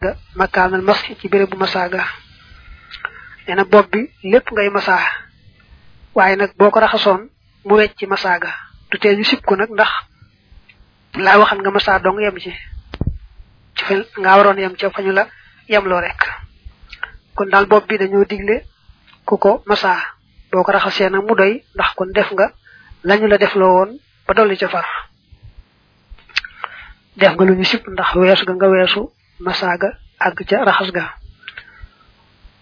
ga makaanal masxi ci bérébu masaaga. Nee na bopp bi lépp ngay masaa waaye nag boo ko raxasoon mu wecc ci masaaga. Du tee ñu sib ko nag ndax laa waxan nga masaa dong yem ci. Ci fa nga waroon yem ca fañu la yemloo rek. Kon daal bopp bi dañoo digle masaa boo ko mu doy ndax kon def nga lañu la def loo woon ba dolli ca far. Def nga lu ñu sib ndax weesu ga nga weesu masaaga àgg ca raxas ga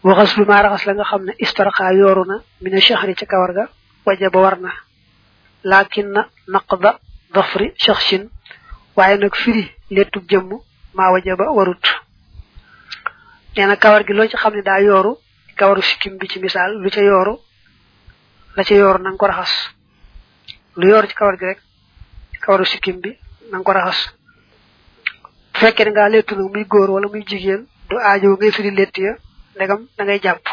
waxas lu maa raxas la nga xam ne istarxa yooru na mina shahri ca kawar ga waja ba war na laakin na naqda dafri shaxsin waaye nag firi lettub jëmm maa waja ba warut nee kawar gi loo ci xam ne daa kawaru sikkim bi ci misaal lu ca yooru la ca yooru na ko raxas lu yooru ci kawar gi rek kawaru sikkim bi na ko raxas fekkee ne ngaa lettu nag muy góor wala muy jigéen du aajo ngay firi lett ya ndegam da jàpp.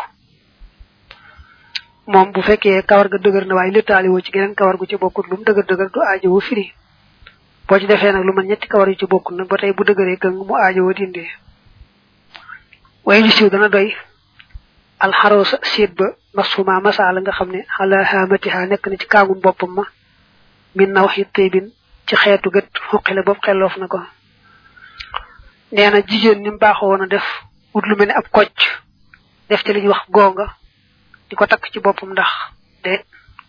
Moom bu fekkee kawar ga dëgër na waaye lettaali woo ci geneen kawar gu ci bokkut lu mu dëgër dëgër du aajo firi. Boo ci defee nag lu man ñetti kawar yu ci bokkut nag ba tey bu dëgëree gëng mu aajo woo dindee. Waaye ñu siiw dana doy. Alxaroosa siit ba masuma masaala nga xam ne xala xaamatiha nekk na ci kaagum boppam ma min na waxi tëybin ci xeetu gët xuqi la bopp na ko. Nee na jigéen ni mu baaxoo woon a def wut lu ab kocc def ci li ñuy wax gonga di ko takk ci boppam ndax de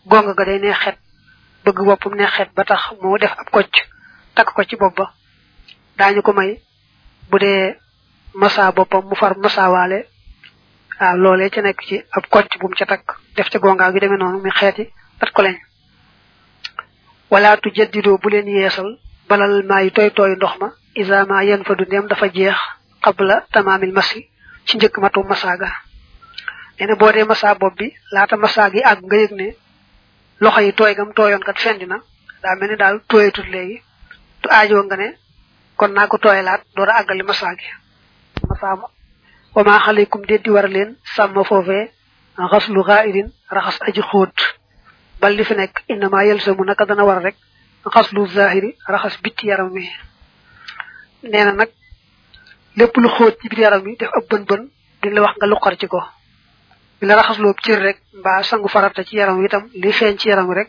gonga ga day neex xet bëgg boppam neex xet ba tax moo def ab kocc takk ko ci bopp ba. Daañu ko may bu dee masa boppam mu far masawaale waaw loolee ca nekk ci ab kocc bu mu ca takk def ca gonga gi demee noonu muy xeeti at ko lañ wala tu jaddidoo bu leen yeesal balal maa yi tooy tooy ndox ma isa ma yen fa du dafa jeex xabla tamaamil masi ci njëkk matu masaaga. Nee na boo dee masa bopp bi laata masaa yi àgg nga yëg ne loxo yi tooy gam tooyoon kat fendi na daa mel ni daal tooyatut léegi. Tu aajoo nga ne kon naa ko tooyalaat door a àggali masaag yi masa wa maa xaleykum déddi war leen sàmm foofee xaslu xaaidin raxas aji xóot. Bal li fi nekk innama yelsamu naka dana war rek xaslu zahiri raxas bitti yaram mi nee na nag lépp lu xóot ci biir yaram mi def ab bën bën di la wax nga luqar ci ko. La raxasloo cër rek mbaa sangu farata ci yaram itam li feeñ ci yaram rek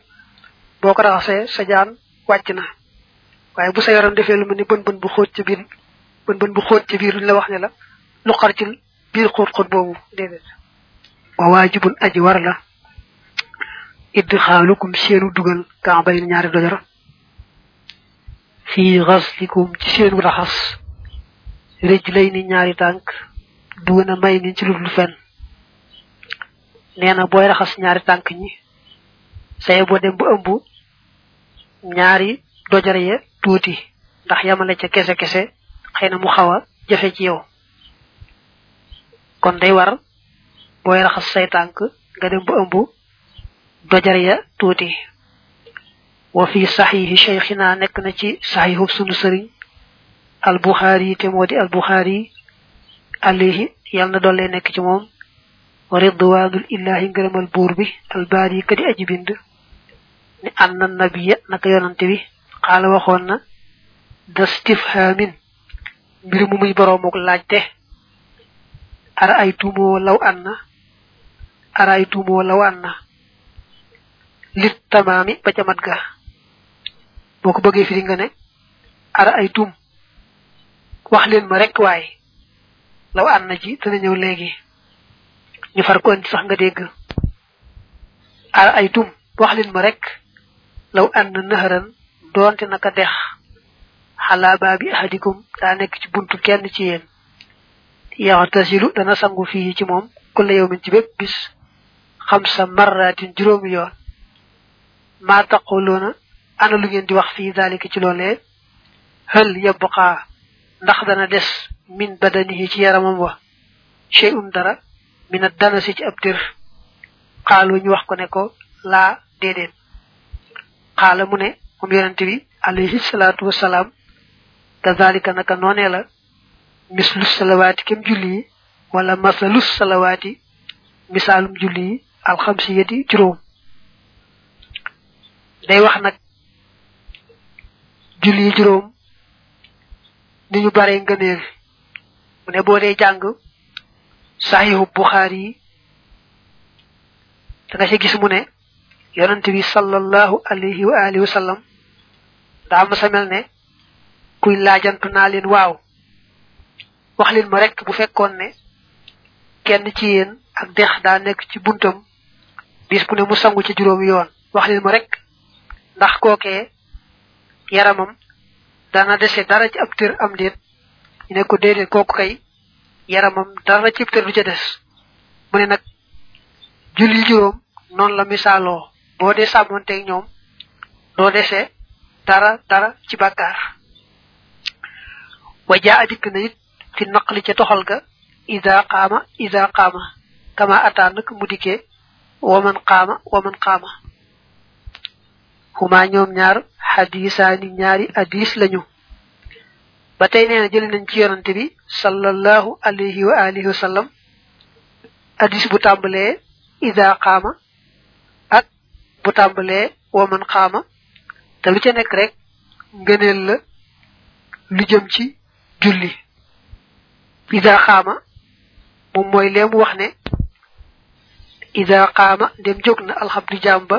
boo ko raxasee sa jaan wàcc na. Waaye bu sa yaram defee lu mel ni bën bën bu xóot ci biir bën bën bu xóot ci duñ la wax ne la luqar ci biir xóot xóot boobu déedéet. Wa waajibun aji war la. Dugal ñaari dojor fii xaslikum ci seenu raxas. Rëj lay ni ñaari tànk dugana may ni ci lu fen nee na booy raxas ñaari tànk ñi saye boo dem ba ëmb ñaari dojor ya tuuti ndax yamale ca kese kese xëy na mu xaw a jafe ci yow. Kon day war booy raxas say tànk nga dem ba ëmb dojar ya tuuti wa fi saxiixi cheikhina nekk na ci saxiixub sunu sëriñ al buxaari te moo di al buxaari alayhi yàlla na doole nekk ci moom wa ridwanul illahi ngërëmal buur bi al baari kadi aji bind ni anna nabiya naka yonante bi xaala waxoon na da stifhaamin mbir mu muy boroomuk laajte ara ay tuumoo law anna ara ay tuumoo law anna lit tamaami ba ca mat ga boo ko bëggee firi nga ne ara ay tum wax leen ma rek waaye law na ji dana ñëw léegi ñu far ko sax nga dégg. Ara ay tum wax leen ma rek law ànd naharan doonte naka dex xalaa baabi ahadikum daa nekk ci buntu kenn ci yéen. Yaxtasilu dana sangu fii ci moom kulla yawmin ci bépp bis xam sa marratin juróomi yoon. Maa taquluuna ana lu ngeen di wax fii daalika ci loolee hal yabqa ndax dana des min badanihi ci yaramam wa shay'un dara min ad-danasi ci ab dir xaalu ñu wax ko ne ko laa déedéet xaala mu ne moom yonente bi alayhi salaatu wasalaam kazalika naka noonee la mislus salawaati kem julli wala masalus salawaati misaalum julli yi alxamsiyati juróom day wax nag julli juróom ni ñu bare ngëneel. Mu ne boo dee jàng sahihu bukhari da nga ci gis mu ne yonante bi sallallahu alayhi wa alihi wa sallam daa ma sa mel ne kuy laajantu naa leen waaw wax leen ma rek bu fekkoon kenn ci yéen ak dex daa nekk ci buntam bis bu ne mu sangu ci juróom yoon. Wax leen ma rek ndax kookee yaramam dana dese dara ci ab tër am déet. Ñu ne ko déedéet kooku kay yaramam dara ci tër du ca des. Mu ne nag julli juróom noonu la misaaloo. Boo dee sàmmonteeg ñoom doo dese dara dara ci bàkkaar. Wa jaa adik na it fi naqli ca toxal ga ida qaama ida qaama. Kama ataa mu dikkee waman qaama waman qaama. Xuma ñoom ñaar hadisaani ñaari hadis lañu. Ba tey nee na nañ ci yonante bi sallallahu alayhi wa alihi wa sallam. Bu tàmbalee ida xaama ak bu tàmbalee waman xaama te lu ca nekk rek ngëneel la lu jëm ci julli. Ida xaama moom mooy leemu wax ne ida xaama ndem jóg na alxabdu jaam ba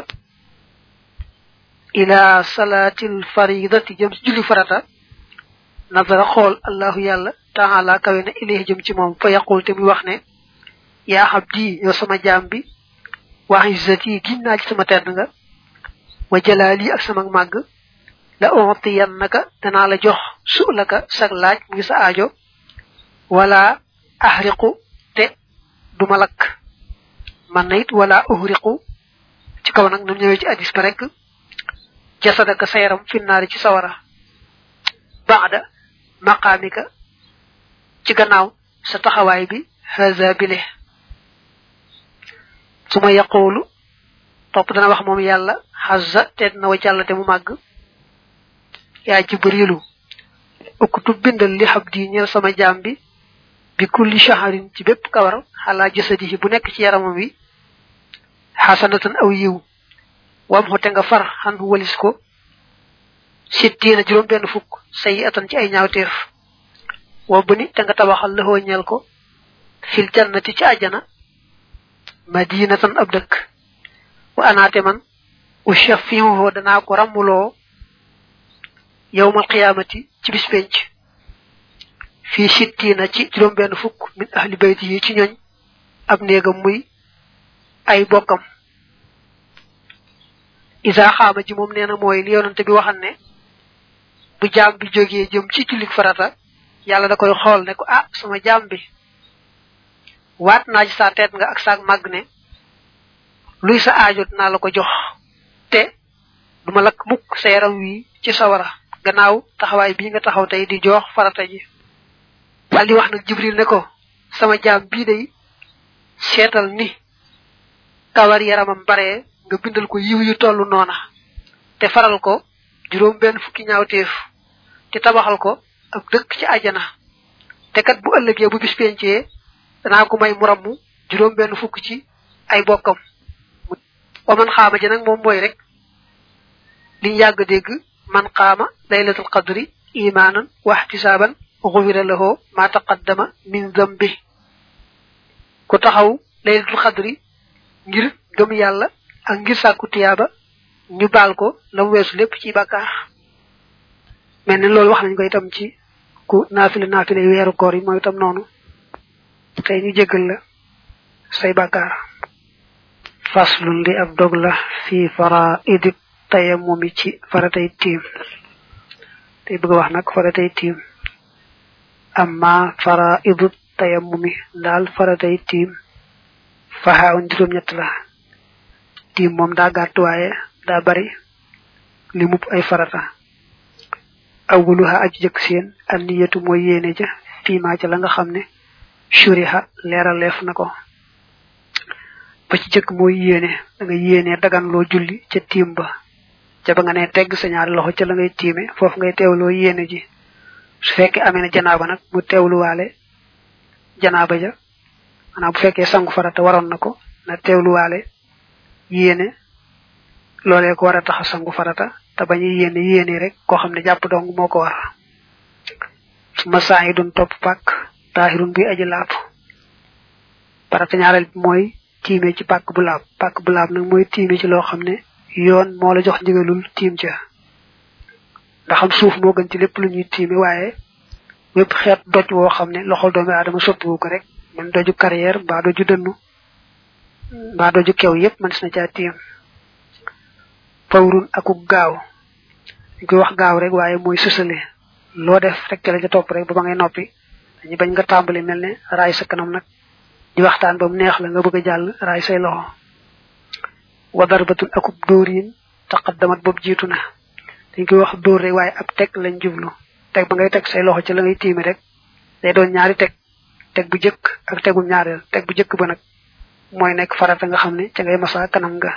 ila salaatil faridati jëm julli farata nazara xool allahu yàlla taala kawe na ilayhi jëm ci moom. Fa yaqul te wax ne yaa xabdi yow sama jaam bi wax izzati giñ naa ci sama tedd nga wa jalaali ak sama màgg la ontiyannaka danaa la jox su'laka sag laaj sa aajo wala ahriqu te duma lakk. Man wala uhriqu. Ci kaw nam ñëwee ci hadis ba rek jasadaka sa yaram finnaari ci sawara. Baada maqaamika ci gannaaw sa taxawaay bi haza bile su ma yaqulu topp dana wax moom yàlla xazza te na wa jàll te mu màgg. Yaa jibrilu uktub bindal li xab di ñeel sama jaam bi bi kulli shaharin ci bépp kawar xalaa jasadihi bu nekk ci yaramam wi xasanatan aw yiw. Wam xote nga far xan walis ko. Sittiina juróom benn fukk sayi atan ci ay ñaawteef. Wa bëni te nga tabaxal lëxoo ñeel ko. Fil jannati ci àjjana. Madinatan ab dëkk. Wa anaate man ushafihu danaa ko ràmmuloo yowmal qiyaamati ci bis penc. Fii sittiina ci juróom benn fukk min ahli bayti yi ci ñoñ ab néegam muy ay bokkam. Isa xaama ji moom nee na mooy li yonante bi waxan ne bu jaam bi jógee jëm ci jullik farata yàlla da koy xool ne ko ah sama jaam bi. Waat naa ci sa nga ak saag màgg ne luy sa aajo dinaa la ko jox te duma lakk mukk sa yaram wi ci sawara gannaaw taxawaay bii nga taxaw tey di jox farata ji. Wal di wax nag jibril ne ko sama jaam bii day seetal ni kawar yaramam bare nga bindal ko yiw yu tollu noona te faral ko juróom benn fukki ñaawteef te tabaxal ko ab dëkk ci àjjana te kat bu ëllëgee bu bis pencee danaa ko may mu ramm juróom benn fukk ci ay bokkam waman xaama ji nag moom mooy rek liñ yàgg dégg man xaama laylatul qadri imaanan waxtisaaban xufira lahu ma taqaddama min zambi ku taxaw laylatul qadri ngir gëm yàlla ak ngir sàkku tiyaaba ñu baal ko la mu weesu lépp ci bàkkaar. Mel ni loolu wax nañ ko itam ci ku naafile naafile weeru koor yi mooy itam noonu. Tey ñu jéggal la say bàkkaar. Faslun li ab dog la fi fara idib tayamumi ci faratay tiim. Tey bëgg wax nag faratay tiim. Amma fara idib tayamumi daal faratay tiim. Faxaawun juróom ñett la. Tiim moom daa gàtt waaye daa bari li mupp ay farata. Awuluha aji jëkk seen an niyatu mooy yéene ja fiima ca la nga xam ne shuriha leeraleef na ko. Ba ci jëkk mooy yéene da nga yéene dagan loo julli ca tiim ba. Ca nga ne tegg sa ñaari loxo ca la ngay tiime foofu ngay teewloo yéene ji. Su fekkee amee na janaaba nag mu teewluwaale janaaba ja. Maanaam bu fekkee sangu farata waroon na ko na teewluwaale yéene loolee ko war a tax sangu farata te bañ a yéene yéene rek koo xam ne jàpp dong moo ko war. Su ma saa yi doon topp pàkk tahirun bi aji laab. Farata ñaareel bi mooy tiime ci pàkk bu laab. Pàkk bu laab nag mooy tiime ci loo xam ne yoon moo la jox ndigalul tiim ca. Ndax am suuf moo gën ci lépp lu ñuy tiime waaye wépp xeet doj woo xam ne loxol doomi aadama soppiwu ko rek. Man doju carrière mbaa doju dënnu mbaa doju kew yépp man na caa tiim fawrun akuk gaaw koy wax gaaw rek waaye mooy sësale loo def rek ca la ca topp rek ba ba ngay noppi dañu bañ nga tàmbali mel ne raay sa kanam nag di waxtaan ba mu neex la nga bëgg a jàll raay say loxo wa darbatun akub dóorin taqaddamat boobu jiitu na. Dañ koy wax dóor rek waaye ab teg lañ jublu teg ba ngay teg say loxo ci la ngay tiimi rek. Day doon ñaari teg teg bu jëkk ak tegum ñaareel teg bu jëkk ba nag mooy nekk farata nga xam ne ca ngay masa kanam nga.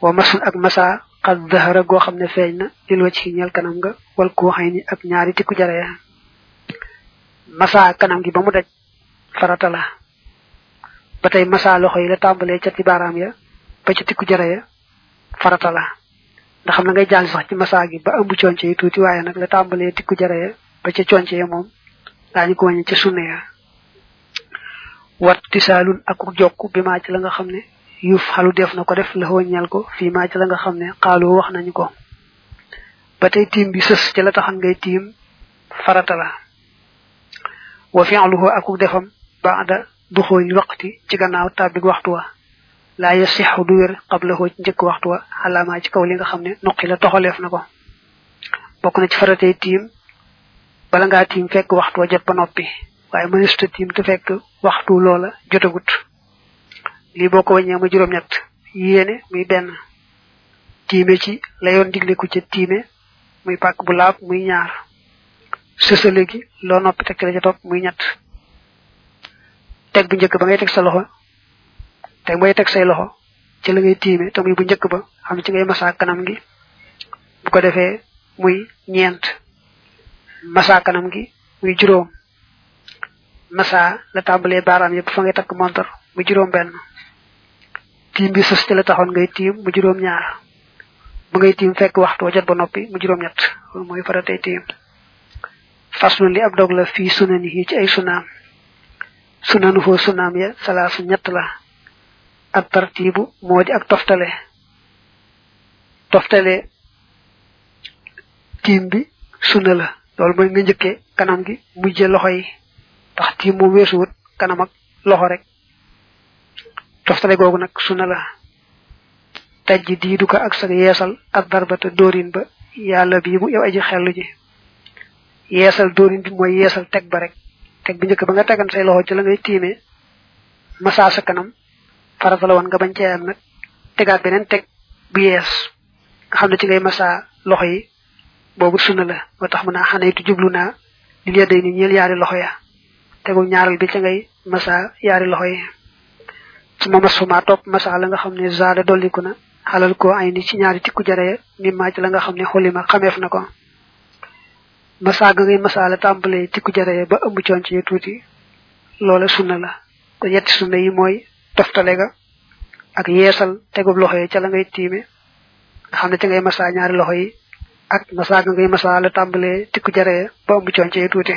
Wa ak masa zahara goo xam ne feeñ na lil ci ñeel kanam nga wal koo xëy ni ak ñaari tikku jaree masa kanam gi ba mu daj farata la. Ba tey masa loxo yi la tàmbalee ca ci baaraam ya ba ca tikku jare ya farata la. Ndax na ngay jàll sax ci masa gi ba ëmb conce yi tuuti waaye nag la tàmbalee tikku jare ya ba ca conce ya moom daañu ko wàññi ca sunne ya. Wat tisaalun ak jokk bi maa ci la nga xam ne yuf xalu def na ko def la ñal ko fii maa ci la nga xam ne xaaloo wax nañu ko ba tey tiim bi sës ci la taxan ngay tiim farata la wa fi'luhu akuk defam ba'da dukhul waqti ci gannaaw tabbi waxtu wa la yasihu du wér qablahu ci njëkk waxtu wa xalaama ci kaw li nga xam ne nuqi la toxaleef na ko bokk na ci faratay tiim bala ngaa tiim fekk waxtu wa jot ba noppi waaye mënesuta tiim te fekk waxtu loola jotagut. Lii boo ko wàññee ma juróom ñett yéene muy benn tiime ci la yoon digle ku ca tiime muy pàkk bu laab muy ñaar sësale gi loo noppi teg la ca topp muy ñett. Teg bu njëkk ba ngay teg sa loxo teg bay teg say loxo ci la ngay tiime te muy bu njëkk ba xam ci ngay kanam gi. Bu ko defee muy ñeent kanam gi muy juróom masa la tàmbalee baaraam yëpp fa ngay takk montor mu juróom benn tiim bi ci la taxoon ngay tiim mu juróom ñaar bu ngay tiim fekk waxtu wa jot ba noppi mu juróom ñett faratay tiim faslu li ab dog la fii sunani yi ci ay sunaam sunanu foo sunaam ya salaasu ñett la ak tartibu moo di ak toftale. Toftale tiim bi sunna la loolu mooy nga kanam gi mujje loxo tax tiim moom weesuwut kanam ak loxo rek. Toftale googu nag sunna la. Tajji diidu ko ak sa yeesal ak darbata dóorin ba yàlla bii bu yow aji xellu ji. Yeesal dóorin bi mooy yeesal teg ba rek. Teg bi ba nga tegan say loxo ci la ngay tiimee massa sa kanam. Farata la woon nga bañ cee am nag. Tegaat beneen teg bu yees. Nga xam ci ngay massa loxo yi. Boobu sunna la. Moo tax mu naa xanaytu jublu li day ni ñeel yaari loxo ya tegu ñaaral bi ca ngay massa yaari loxo yi. Su ma masuma topp massa la nga xam ne zaada dolliku na xalal ko ay ni ci ñaari tikku jare mi maa ci la nga xam ne xulima xameef na ko. Massa ga ngay massa la tàmbalee tikku jare ba ëmb coon ci tuuti loola sunna la. Ko yetti yi mooy toftale ga ak yeesal tegub loxo yi ca la ngay tiime nga xam ne ca ngay massa ñaari loxo yi ak massa ga ngay massa la tàmbalee tikku jare ba ëmb coon ci tuuti.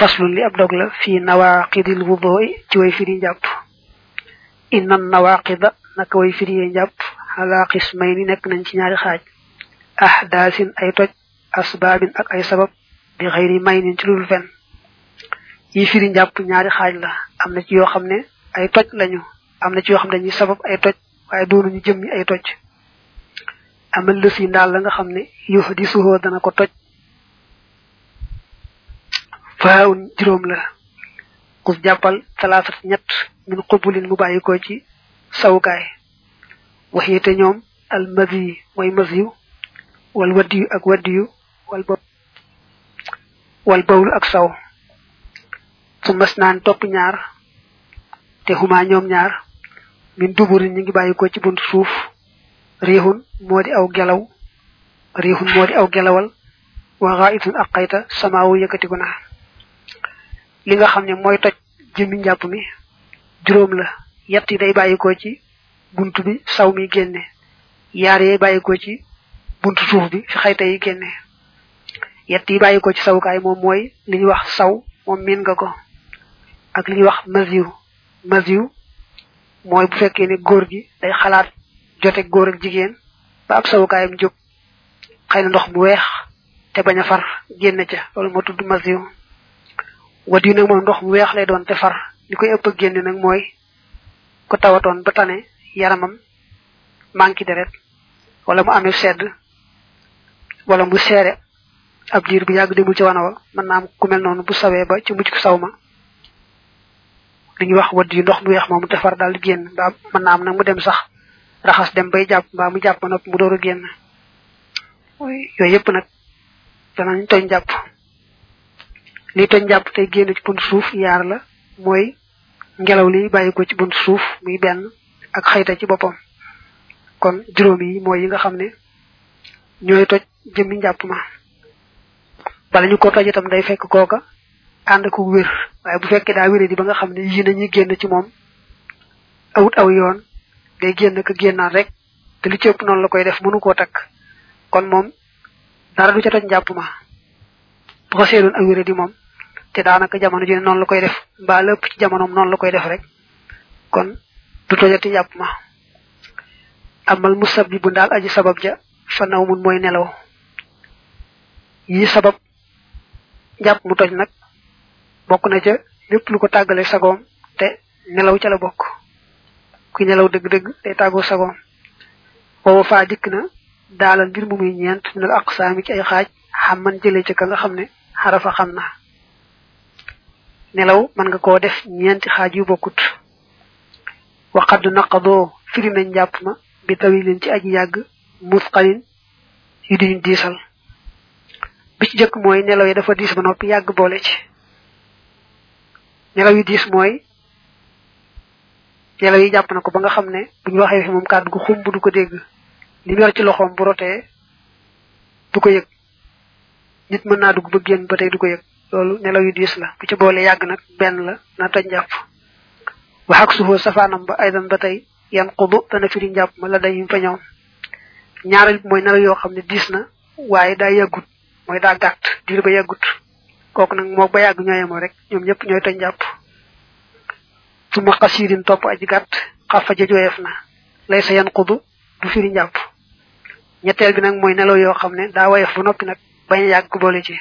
فصل لي أبدوك في نواقض الوضوء جوي في رنجابت إن النواقض نكوي في رنجابت على قسمين نك ننشنار خاج. أحداث أي توج أسباب أي سبب بغير ما ينشل الفن. يفير نجابت نار خاج لا. أمنا جيو خمنا أي توج لنيو. أمنا جيو خمنا ني سبب أي توج waye doon ñu jëmmi ay toj amal la si ndal la nga xamne yuhdisuhu dana ko toj faawun juróom la. Kus jàppal talaasat ñett min xubulin mu bàyyi ko ci sawukaay. Waxiyete ñoom al masi mooy masiyu wal waddiyu ak waddiyu wal ba wal bawlu ak saw. Su mas naan topp ñaar te xuma ñoom ñaar min duburin ñi ngi bàyyi ko ci buntu suuf. Riixun moo di aw gelaw riixun moo di aw gelawal wa itun ak xayta samaawu yëkkatiku li nga xam ne mooy toj jëmmi njàpp mi juróom la. Yett yi day bàyyikoo ci bunt bi saw mi génne. Yaar yee bàyyikoo ci buntu suuf bi fi xayta yi génne. Yett yi bàyyikoo ci sawukaay moom mooy li wax saw moom miin nga ko. Ak li ñuy wax masiw. Masiw mooy bu fekkee ne góor gi day xalaat jote góor ak jigéen ba ab sawukaayam jóg. Xëy na ndox mu weex te bañ a far génn ca. Loolu moo tudd masiw. Wat yu nag moom ndox mu weex lay doon te far. Li koy ëpp génn nag mooy ko tawatoon ba tane yaramam manki deret wala mu amee sedd wala mu seere. Ab diir bu yàgg demul ci wana wa mën naa am ku mel noonu bu sawee ba ci mujj ko saw ma. Li ñuy wax wadd ndox mu weex moomu te far génn mbaa mën naa am mu dem sax raxas dem bay jàpp mbaa mu jàpp nopp mu door a génn. Yooyu yëpp nag toñ jàpp li toñ jàpp tey génn ci bunt suuf yaar la mooy ngelaw li bàyyi ko ci bunt suuf muy benn ak xayta ci boppam. Kon juróom yi mooy yi nga xam ne ñooy toj jëmmi njàpp ma. Bala ñu ko toj itam day fekk kooka ànd ko wér. Waaye bu fekkee daa wéré di ba nga xam ne yi nañuy génn ci moom awut aw yoon day génn ka génnaat rek te li ci ëpp noonu la koy def mënu koo takk. Kon moom dara du ca toj njàpp ma. Bu ko seedoon ak wéré di moom te daanaka jamono ji noonu la koy def mbaa lépp ci jamonoom noonu la koy def rek. Kon du tojati njàpp ma. Amal musabbibu daal aji sabab ja fa naw mun mooy nelaw. Yi sabab njàpp mu toj nag bokk na ca lépp lu ko tàggale sagoom te nelaw ca la bokk. Kuy nelaw dëgg-dëgg day tàggoo sagoom. Booba faa dikk na daalal mbir mu muy ñeent minal aqsaami ci ay xaaj xam man jëlee ca ka nga xam ne xarafa xam na. Nelaw mën nga koo def ñeenti xaaj yu bokkut. Waxad naqadoo firi nañ njàpp ma bi tawilin ci aji yàgg musqalin yu diñu diisal. Bi ci jëkk mooy nelaw yi dafa diis ba noppi yàgg boole ci. Nelaw yu diis mooy nelaw yi jàpp na ko ba nga xam ne bu fi moom kàddu gu du ko dégg. Li yor ci loxoom bu rotee du ko yëg. Nit mën du ko yëg loolu nelaw yu diis la. Bu ci boole yàgg nag benn la na toj njàpp. Waxak suufoo safaanam ba aydan ba tey yan xudu dana firi njàpp ma la dañu fa ñoom ñaareel bi mooy nelaw yoo xam ne diis na waaye daa yàggut mooy daa gàtt diir ba yàggut. Kooku nag moo ba yàgg ñooyemoo rek ñoom ñëpp ñooy toj njàpp. Su ma xasiirin topp aji gàtt xafa ja jooyeef na. Lay sa yan xudu du firi njàpp. Ñetteel bi nag mooy nelaw yoo xam ne daa woyof ba noppi nag bañ yàgg boole ci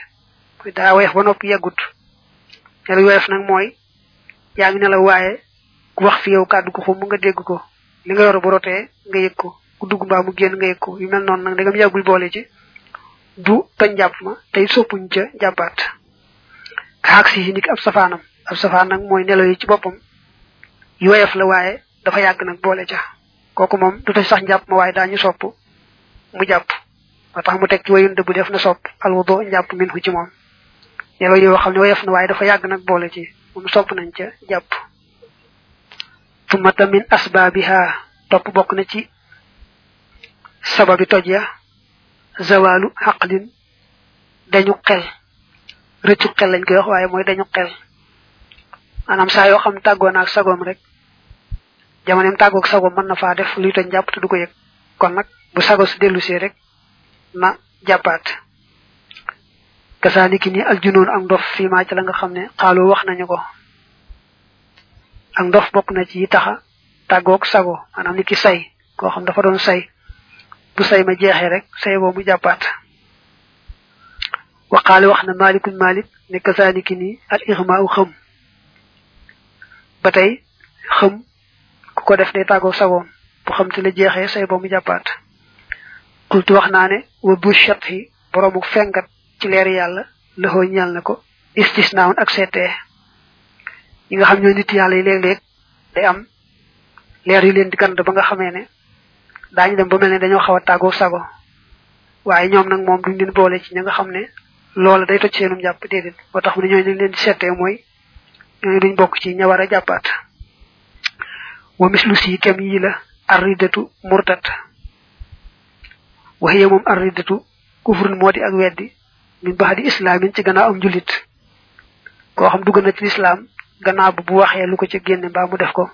daa woyof ba noppi yàggut. Nelaw woyof nag mooy yaa ngi nelaw waaye ku wax fi yow kàddu ko xum nga dégg ko. Li nga yor bu rotee nga yëg ko. Ku dugg mbaa mu génn nga yëg ko. Yu mel noonu nag ndegam yàggul boole ci. Du toñ njàpp ma tey soppuñ ca jàppaat. Kaak si ndik ab safaanam. Safaan nag mooy nelaw yi ci boppam. Yu la waaye dafa yàgg nag boole ca. Kooku moom du sax njàpp ma waaye daañu sopp mu jàpp. Tax mu teg ci wayun dëbb def na sopp. Alwudo njàpp min hu ci moom. Yoo xam ne woyof na waaye dafa yàgg nag boole ci. Moom sopp nañ ca jàpp. Tumata min asbaabiha topp bokk na ci sababi toj ya. Zawalu xaqlin dañu xel. Rëccu xel lañ koy wax waaye mooy dañu xel. Maanaam saa yoo xam tàggoo naag sagoom rek jamoneem tàggoog sagoom mën na faa def luy toj jàpp te du ko kon nag bu sago si dellu see rek na jàppaat kasaliki ni al junun ak ndof fi ma ci la nga xamne xalu wax nañu ko ak ndof bok na ci taxa tagok sago manam niki say ko xam dafa doon say bu say ma jeexé rek say bo mu jappat wa qala wax na malikun malik ne kasaliki ni al ighma'u khum batay khum ku ko def day tagok sago bu xam ci la jeexé say bo mu jappat qultu wax na ne wa bu shathi boromuk fengat ci leer yàlla loxoo ñal na ko istisnaawun ak seetee. Yi nga xam ñoo nit yàlla yi léeg-léeg day am leer yu leen di gand ba nga xamee ne daañu dem ba mel ne dañoo xaw a tàggoo sago. Waaye ñoom nag moom duñ leen boole ci ñi nga xam ne loola day toj seenum jàpp déedéet. Boo tax mu ne ñooñu leen di seetee mooy ñooñu duñ bokk ci ña war wa mislu si kem yi murtat waxiye moom arridatu kufrun moo di ak weddi min baxdi islaamin ci gannaaw am julit. Koo xam dugg na ci lislaam gannaaw bu waxee lu ko ca génne mbaa mu def ko.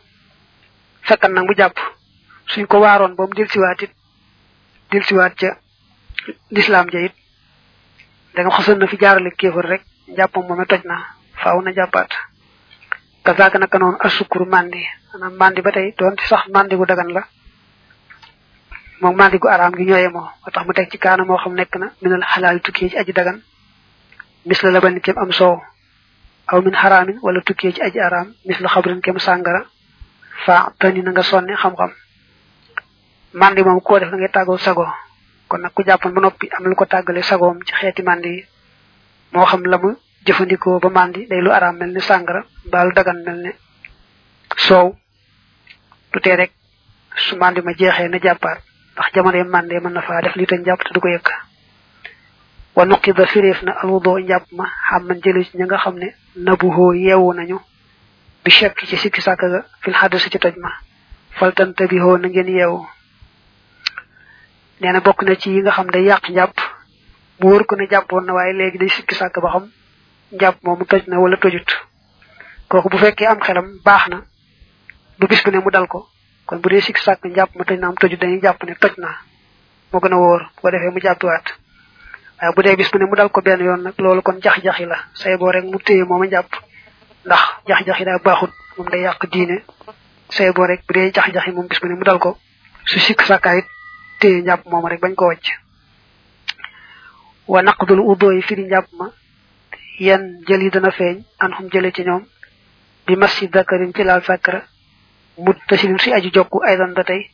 Fekkan nag mu jàpp. Suñ ko waaroon ba mu delsiwaat it delsiwaat ca lislaam ja it. Da nga xassal na fi jaarale kéefar rek na faaw na jàppaat. Kazaaka naka noonu asukuru mandi maanaam mandi ba tey doon sax mandi gu dagan la moom mandi gu araam gi moo. Moo tax mu teg ci kaana moo xam nekk na minal xalaal tukkee ci aji dagan. Mis la la ban kem am soow. Aw min xaraamin wala tukkee ci aji araam. Mis la xabrin kem sàngara. Fa tani nga sonne xam-xam. Mandi moom koo def da ngay tàggoo sago. Kon nag ku jàppoon ba noppi am lu ko tàggale sagoom ci xeeti mandi moo xam la mu jëfandikoo ba mandi day lu araam mel ni sàngara mbaa lu dagan mel ne soow. Du tee rek su mandi ma jeexee na jàppaat ndax jamono mande mën na faa def li tañ jàpp te du ko yëkk wa nuqida fireef na alwudo njàpp ma xam man jëlu ci ña nga xam ne nabuhoo yeewu nañu. Bi chekk ci sikki sàkk fil xaddasi ci toj ma. Faltante bi hoo na ngeen yeewu. Nee na bokk na ci yi nga xam day yàq njàpp. Mu wër ko ne jàppoon na waaye léegi day sikki sàkk ba xam njàpp moomu toj na wala tojut. Kooku bu fekkee am xelam baax du bis ne mu dal ko kon bu dee sikki sàkk njàpp ma toj na am tojut dañuy jàpp ne toj na. Moo gën a wóor bu ko defee mu jàppiwaat. Waaye bu dee bis bu ne mu dal ko benn yoon nag loolu kon jax-jaxi la. Say boo rek mu téye mooma njàpp ndax jax-jaxi daa baaxut moom day yàq diine. Say boo rek bu dee jax-jaxi moom bis bu ne mu dal ko su sikk sàkkaayit téye njàpp moom rek bañ ko wàcc. Wa naqdul udo yi firi njàpp ma yan jël yi dana feeñ an xum jële ci ñoom. Bi masjid dakarin ci laal sàkkara mut tasilin si aju jokku aydan ba tey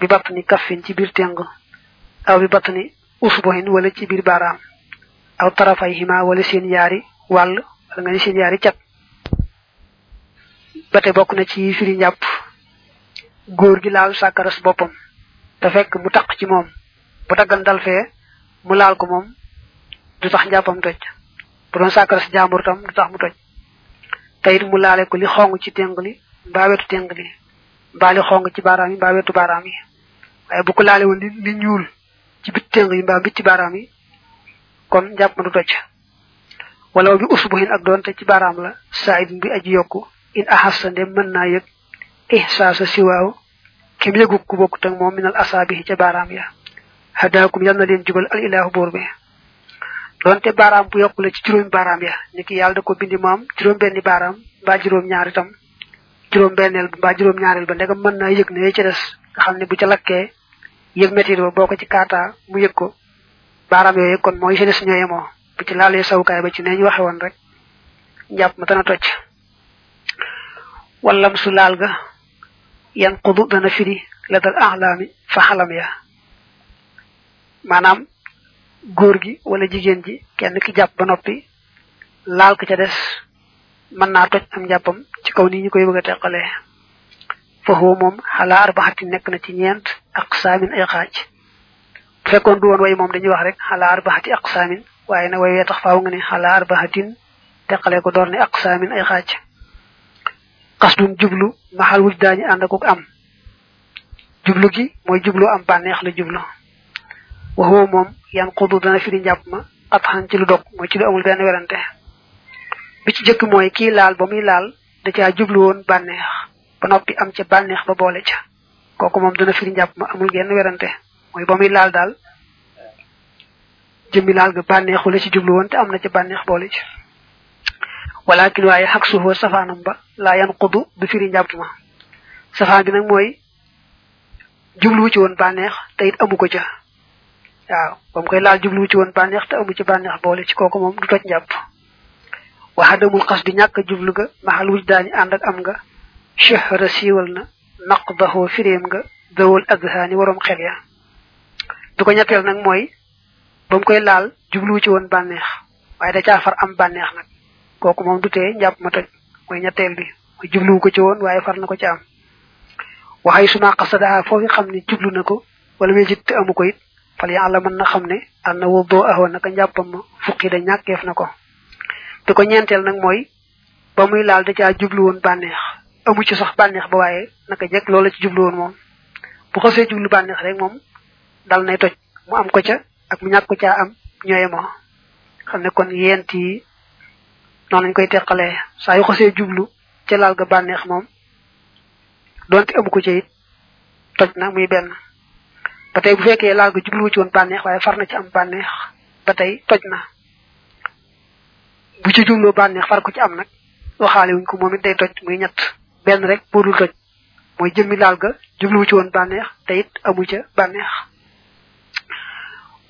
bi batt ni kaffin ci biir teng aw bi batt ni usbuhin wala ci biir baaraam aw tarafay hima wala seen yaari wàll wala nga seen yaari cat. Ba tey bokk na ci firi njàpp. Góor gi laal sàkkaras boppam. Te fekk mu taq ci moom. Bu daggan dal fee mu laal ko moom. Du tax njàppam toj. Bu doon sàkkaras jàmbur tam du tax mu toj. Te it mu laale ko li xong ci teng mbaa wetu teng li mbaa li xong ci baaraam yi mbaa wetu bu ko laale woon li li ñuul ci bit teng yi mbaa ci baaraam yi kon njàpp ma du toj. Bi usbuhin ak doonte ci baaraam la said bi aji yokku in ahassa ndem mën naa yëg ihsaasa siwaaw kem yëgu ku bokk tak moom minal asaabi ca baaraam ya. Hadaakum yal na leen jubal al ilaahu boor bi. Doonte baaraam bu yokku la ci juróomi baaraam ya niki yàlla da ko bindi moom juróom benni baaraam mbaa juróom ñaar itam juróom benneel mbaa juróom ñaareel ba ndegam mën naa yëg ne ca des nga xam bu ca lakkee yëg métit ba boo ko ci kaataa mu yëg ko. Baaraam yooyu kon mooy jeunesse ñoo yemoo. Bu ci laalee sawukaay ba ci neñ waxe woon rek njàpp ma dana tocc wallam su laal ga yan xudu dana firi la dal axlaami fa xalam ya. Maanaam góor gi wala jigéen ji kenn ki jàpp ba noppi laal ko ca des mën naa toj am njàppam ci kaw nii ñu koy bëgg a teqalee foofu moom xalaa arbaxati nekk na ci ñeent ak saamin ay xaaj bu fekkoon du woon way moom dañuy wax rek xalaa arbaxati ak saamin waaye nag way wee tax faaw nga ne xalaa arbaxatin teqalee ko door ne ak saamin ay xaaj xasdun jublu maxal wuj daañu ànd ak am jublu gi mooy jublu am bànneex la jublu waxoo moom yan xudu dana firi njàpp ma at xan ci lu dog mooy ci lu amul benn werante bi ci jëkk mooy kii laal ba muy laal da caa jublu woon bànneex ba noppi am ca bànneex ba boole ca. Kooku moom dana firi njàpp ma amul genn werante. Mooy ba muy laal daal jëmmi laal ga bànneexu la ci jublu woon te am na ca bànneex boole ca. Walakin waaye xaq suufoo safaanam ba laa yan xudu du firi njàpp ma. Safaan bi nag mooy jubluwu ci woon bànneex te it amu ko ca. Waaw ba mu koy laal jubluwu ci woon bànneex te amu ci bànneex boole ci kooku moom du toj njàpp waxadamul xas di ñàkk jublu ga maxal wuj daañu ànd ak am nga chehra siiwal na naq daxoo firéem nga dawal adhaani waroom xel ya du ko ñetteel nag mooy ba koy laal jubluwu ci woon bànneex. waaye da caa far am bànneex nag. kooku moom du tee njàpp ma toj. mooy ñetteel bi mooy jubluwu ko ci woon waaye far na ko ci am. waxay suma xasadaha foofu xam ne jublu na ko wala muy jitte amu ko it fal yàlla mën na xam ne ànd na doo ahoon naka njàppam ma fukki da ñàkkeef na ko. Te ko ñeenteel nag mooy ba muy laal da caa jublu woon bànneex. Amu ci sax bànneex ba waaye naka jekk loola ci jublu woon moom. Bu xasee jublu bànneex rek moom dal nay toj. Mu am ko ca ak mu ñàkk ko caa am ñooye moo xam ne kon yent yi noonu lañ koy teqalee. Saa yu xasee jublu ca laal ga bànneex moom donte amu ko ca toj na muy benn. Ba tey bu fekkee laal ga jubluwu ci woon bànneex waaye far na ci am bànneex ba tey toj na. Bu ci jumlo banex far ko ci am nak waxale wuñ ko momit day toj muy ñett. Ben rek bodul toj moy jëmmi laal ga jublu ci won banex te it amu ca banex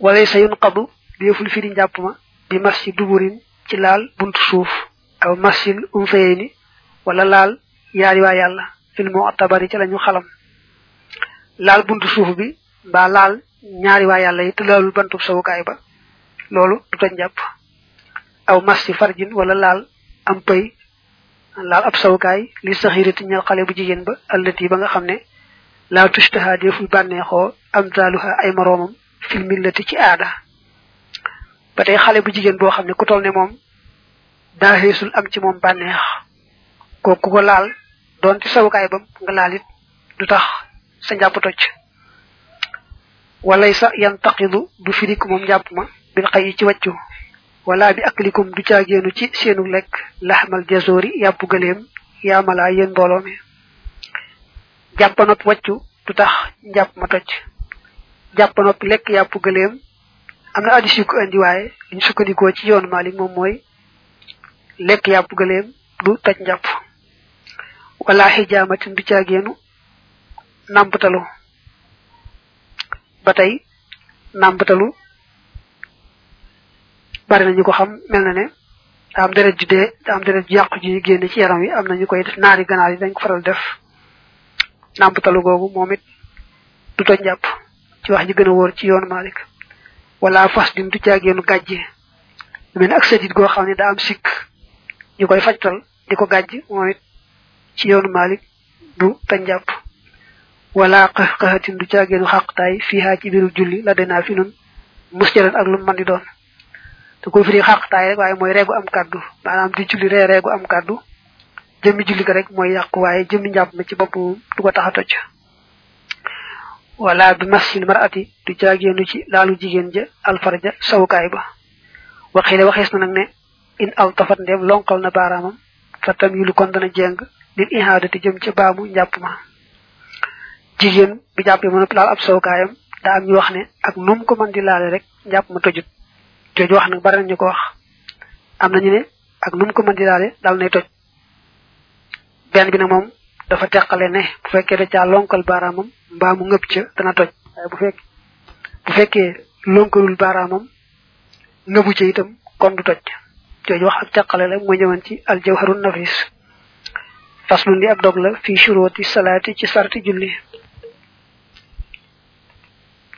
walay sayun qadu deful fi di njàpp ma bi massi duburin ci laal buntu suuf aw massil umfeyni wala laal yaari wa yàlla fil mu'tabari ci lañu xalam. Laal buntu suuf bi ba laal ñaari wa yàlla yi te laalul bantub sawukaay ba loolu du toj njàpp aw massi farjin wala laal. Am pay. Laal ab sawukaay li saxirati ñal xale bu jigéen ba allati ba nga xam ne laa tushtaha deful bànneexoo am taaluha ay moroomam fil millati ci aada. Ba tey xale bu jigéen boo xam ne ku tol ne moom daa am ci moom bànneex. Kooku ko laal doon ci sawukaay bam nga laal it du tax sa njàpp toj. Walay sa yan taqidu du firik moom njàpp ma bil xay ci wàccu wala bi aklikum du caageenu ci seenu lekk laxmal jasori yàpp gëleem yaamala yéen mbooloo mi. Jàpp nopp wàccu du tax njàpp ma toj. Jàpp nopp lekk yàpp gëleem am na addis yu ko andi waaye sukkandikoo ci yoonu malik moom mooy lekk yàpp gëleem du toj njàpp. Wala xijaamatin du caageenu nàmpatalu ba tey nàmpatalu bari nañu ko xam mel na ne da am deret ju dee da am ju yàqu ji génne ci yaram wi am nañu koy def naari ganaar yi dañ ko faral def. Nàmpatalu googu moom du toj njàpp ci wax ji gën a wóor ci yoonu malik wala fas din du caageenu gàjje. Mel ak sadit goo xam ne da am sikk ñu koy fajtal di ko gàjj ci yoonu malik du toj njàpp wala qaxqahatin du caageenu xaqtaay fiha ci biiru julli la denaa fi nun musjalan ak lu man di doon te ko firi xaqtaay rek waaye mooy reegu am kaddu maanaam di julli ree reegu am kaddu jëmmi julli ga rek mooy yàqu waaye jëmmi njàpp ma ci bopp du ko tax a toj. Wala bi masil marati du ci laalu jigéen ja alfarja sawukaay ba. Waxile na nag ne in aw tafat ndem lonkal na baaraamam fa tam yulu kon dana jeng lil ihaadati jëm ca baamu njàpp ma. Jigéen bi jàppee mën a laal ab sawukaayam daa am ñu wax ne ak num ko mën di laale rek njàpp ma tojut jooju wax nag bari nañu ko wax. Am nañu ne ak num ko mën di laale dal nay toj. Benn bi nag moom dafa teqale ne bu fekkee da caa lonkal baaraamam mbaa mu ca dana toj. Bu fekk bu fekkee lonkalul baaraamam ngëbu ca itam kon du toj. Jooju wax ak teqale la mooy ñëwaan ci aljawharun nafis. Faslun li ab dog la fi shuruti salaati ci sarti julli.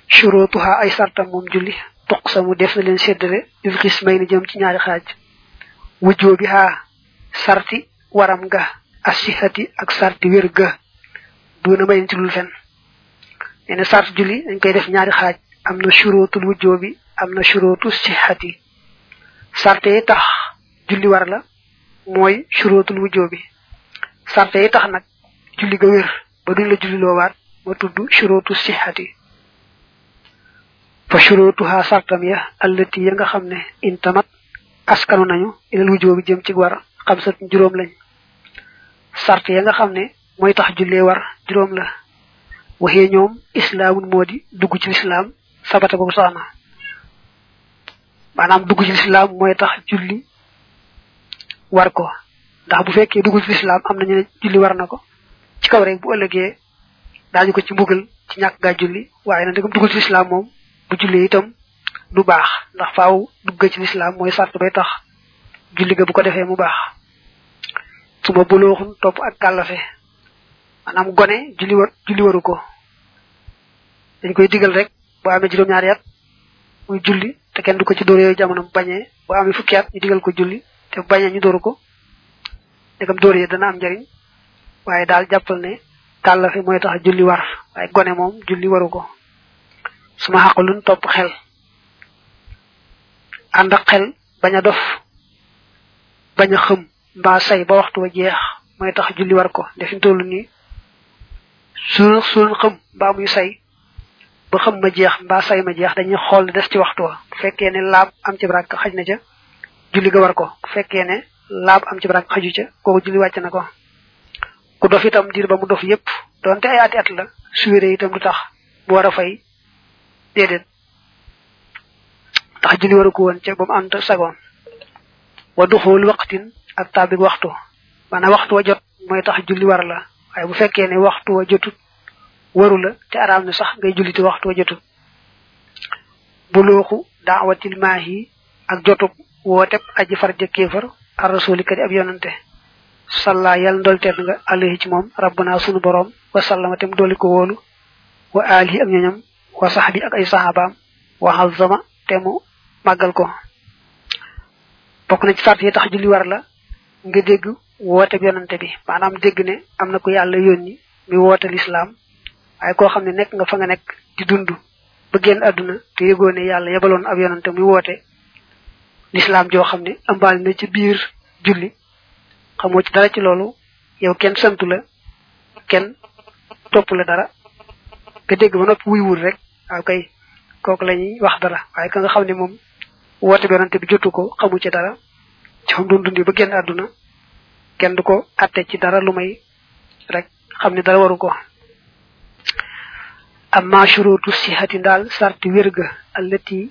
Shurutuha ay sartam moom julli. Toq samu def na leen séddale il xismay ni jëm ci ñaari xaaj. Wujjoo bi haa sarti waram ga asihati ak sarti wér ga. Duna may ci lul fen nee sart julli dañ koy def ñaari xaaj. Am na shurutul wujjoo bi am na shurutu sihati sarte tax julli war la mooy shurutul wujjoo bi. Sarte tax nag julli ga wér ba duñ la julli loowaat ma tudd shurutu sihati fa shurutuha sartam ya allati ya nga xam ne intamat askanu nañu ilal wujjoo bi jëm ci war xam sat juróom lañ sart ya nga xam ne mooy tax jullee war juróom la waxee ñoom islaamun moo di dugg ci lislaam sabata boobu saxna maanaam dugg ci lislaam mooy tax julli war ko ndax bu fekkee dugg ci lislaam am nañu julli war na ko ci kaw rek bu ëllëgee daañu ko ci mbugal ci ñàkk gaa julli waaye nag dugg ci lislaam moom bu julli itam du baax ndax faaw dugg ci lislaam mooy sart bay tax julli ga bu ko defee mu baax. Suma bulooxun topp ak kàllafe maanaam gone julli war julli waru ko. Dañ koy digal rek boo amee juróom-ñaari at muy julli te kenn du ko ci dóor yooyu jamono bu bañee boo amee fukki at ñu digal ko julli te bu bañee ñu dóoru ko. Ndegam dóor yi dana am njariñ waaye daal jàppal ne kàllafe mooy tax julli war waaye gone moom julli waru ko suma xaqalun topp xel. Ànd ak xel bañ a dof bañ a xëm mbaa say ba waxtu wa jeex tax julli war ko. Defin tollu nii su su xam mbaa muy say ba xam ma jeex mbaa say ma jeex dañuy xool ne des ci waxtu wa. Ne laab am ci barak xaj na ca julli ga war ko. Bu fekkee ne laab am ci barak xaju ca kooku julli wàcc na ko. Ku dof itam diir ba mu dof yépp donte ay ati at la su wéree itam du tax fay déedéet. Tax julli waru ko woon ca ba mu ànd sagoon wa duxul waqtin ak tabik waxtu. Mana waxtu wa jot moy tax julli war la. Waaye bu fekkee ne waxtu wa jotut waru la te araam na sax ngay julli te waxtu wa jotut. Buluuxu daawatil maahi ak jotub wooteb aji far jëkkeefar ar rasuli kadi ab yonante. Salla yal ndol nga alayhi ci moom rabbuna sunu borom wa sallama tem doli ko wa alihi ak ñoñam wa sahbi ak ay sahabaam wa hazama temu màggal ko. Bokk na ci sart yi tax julli war la nga dégg woote yonante bi maanaam dégg am na ko yàlla yónni mi woote lislaam waaye koo xam ne nekk nga fa nga nekk di dund ba génn àdduna te yëgoo ne yàlla yebaloon ab yonante muy woote lislaam joo xam ne ambaal na ci biir julli. Xamoo ci dara ci loolu yow kenn santu la kenn topp la dara nga dégg ba noppi wuy wul rek waaw kay kooku la wax dara. Waaye ka nga xam ne moom woote bi yonante bi jotu ko xamu ci dara. Ci xam ba génn àdduna kenn ko atte ci dara lu may rek xam ne dara waru ko. Amma shurutu sihati daal sarti wérga allati